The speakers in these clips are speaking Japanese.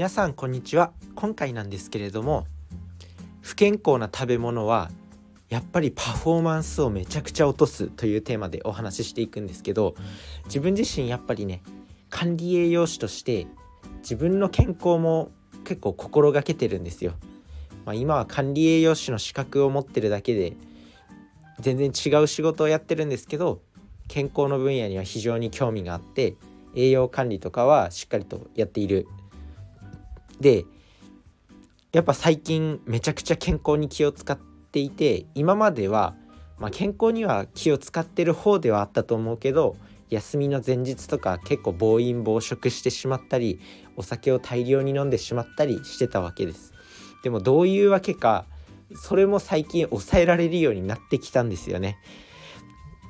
皆さんこんにちは今回なんですけれども不健康な食べ物はやっぱりパフォーマンスをめちゃくちゃ落とすというテーマでお話ししていくんですけど自分自身やっぱりね管理栄養士として自分の健康も結構心がけてるんですよ。まあ、今は管理栄養士の資格を持ってるだけで全然違う仕事をやってるんですけど健康の分野には非常に興味があって栄養管理とかはしっかりとやっている。でやっぱ最近めちゃくちゃ健康に気を使っていて今までは、まあ、健康には気を使ってる方ではあったと思うけど休みの前日とか結構暴飲暴食してしまったりお酒を大量に飲んでしまったりしてたわけです。でもどういうわけかそれも最近抑えられるようになってきたんですよね。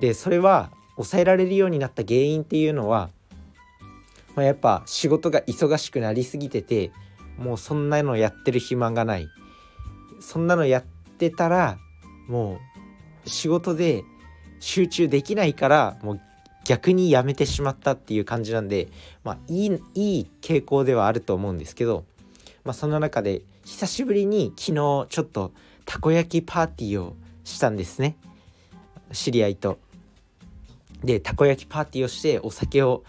でそれは抑えられるようになった原因っていうのは、まあ、やっぱ仕事が忙しくなりすぎててもうそんなのやってる暇がないそんなのやってたらもう仕事で集中できないからもう逆にやめてしまったっていう感じなんでまあいいいい傾向ではあると思うんですけど、まあ、その中で久しぶりに昨日ちょっとたこ焼きパーティーをしたんですね知り合いと。でたこ焼きパーティーをしてお酒を、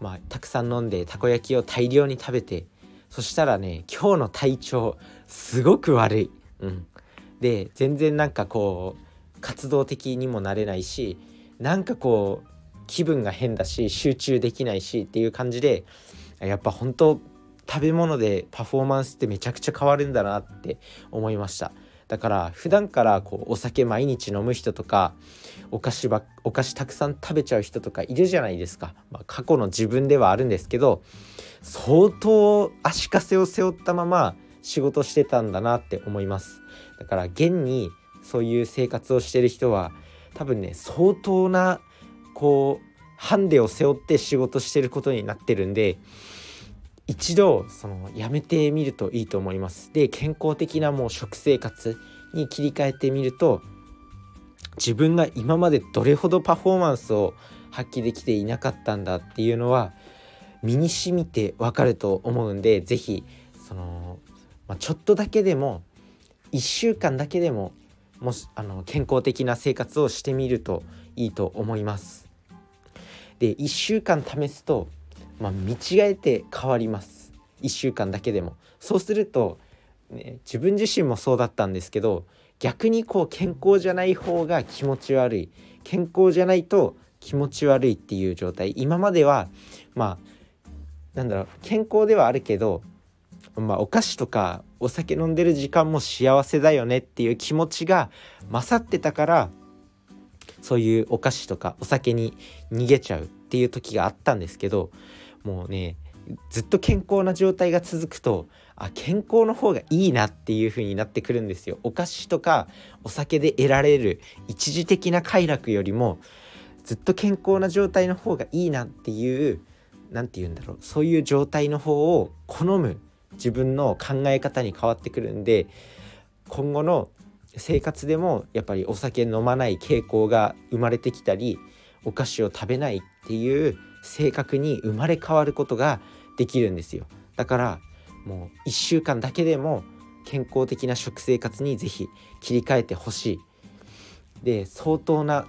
まあ、たくさん飲んでたこ焼きを大量に食べてそしたらね今日の体調すごく悪い。うん、で全然なんかこう活動的にもなれないしなんかこう気分が変だし集中できないしっていう感じでやっぱ本当食べ物でパフォーマンスってめちゃくちゃ変わるんだなって思いましただから普段からこうお酒毎日飲む人とかお菓子ばお菓子たくさん食べちゃう人とかいるじゃないですか、まあ、過去の自分ではあるんですけど相当足かせを背負ったまま仕事してたんだなって思います。だから現にそういう生活をしてる人は多分ね相当なこうハンデを背負って仕事してることになってるんで一度そのやめてみるといいと思います。で健康的なもう食生活に切り替えてみると自分が今までどれほどパフォーマンスを発揮できていなかったんだっていうのは身にしみてわかると思うんで是非その、まあ、ちょっとだけでも1週間だけでももしあの健康的な生活をしてみるといいと思います。で1週間試すとまあ、見違えて変わります。1週間だけでも。そうすると、ね、自分自身もそうだったんですけど逆にこう健康じゃない方が気持ち悪い。健康じゃないと気持ち悪いっていう状態。今まではまあなんだろう健康ではあるけど、まあ、お菓子とかお酒飲んでる時間も幸せだよねっていう気持ちが勝ってたからそういうお菓子とかお酒に逃げちゃうっていう時があったんですけどもうねずっと健康な状態が続くとあ健康の方がいいなっていう風になってくるんですよ。お菓子とかお酒で得られる一時的な快楽よりもずっと健康な状態の方がいいなっていう何て言うんだろうそういう状態の方を好む自分の考え方に変わってくるんで今後の生活でもやっぱりお酒飲まない傾向が生まれてきたりお菓子を食べないっていう性格に生まれ変わることができるんですよ。だからもう1週間だけでも健康的な食生活に是非切り替えてほしい。で相当な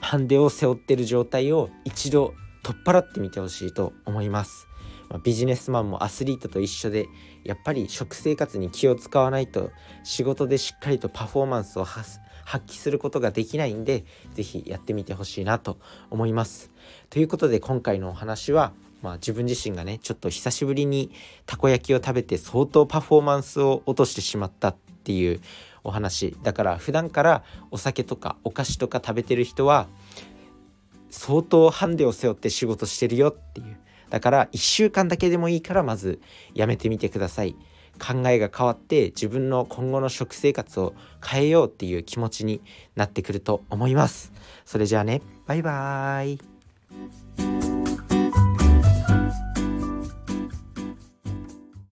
ハンデを背負ってる状態を一度取っ払ってみてほしいと思います、まあ、ビジネスマンもアスリートと一緒でやっぱり食生活に気を使わないと仕事でしっかりとパフォーマンスを発揮することができないんで是非やってみてほしいなと思います。ということで今回のお話はまあ、自分自身がねちょっと久しぶりにたこ焼きを食べて相当パフォーマンスを落としてしまったっていうお話だから普段からお酒とかお菓子とか食べてる人は相当ハンデを背負って仕事してるよっていうだから1週間だけでもいいからまずやめてみてください。考えが変わって自分の今後の食生活を変えようっていう気持ちになってくると思います。それじゃあね。バイバーイ。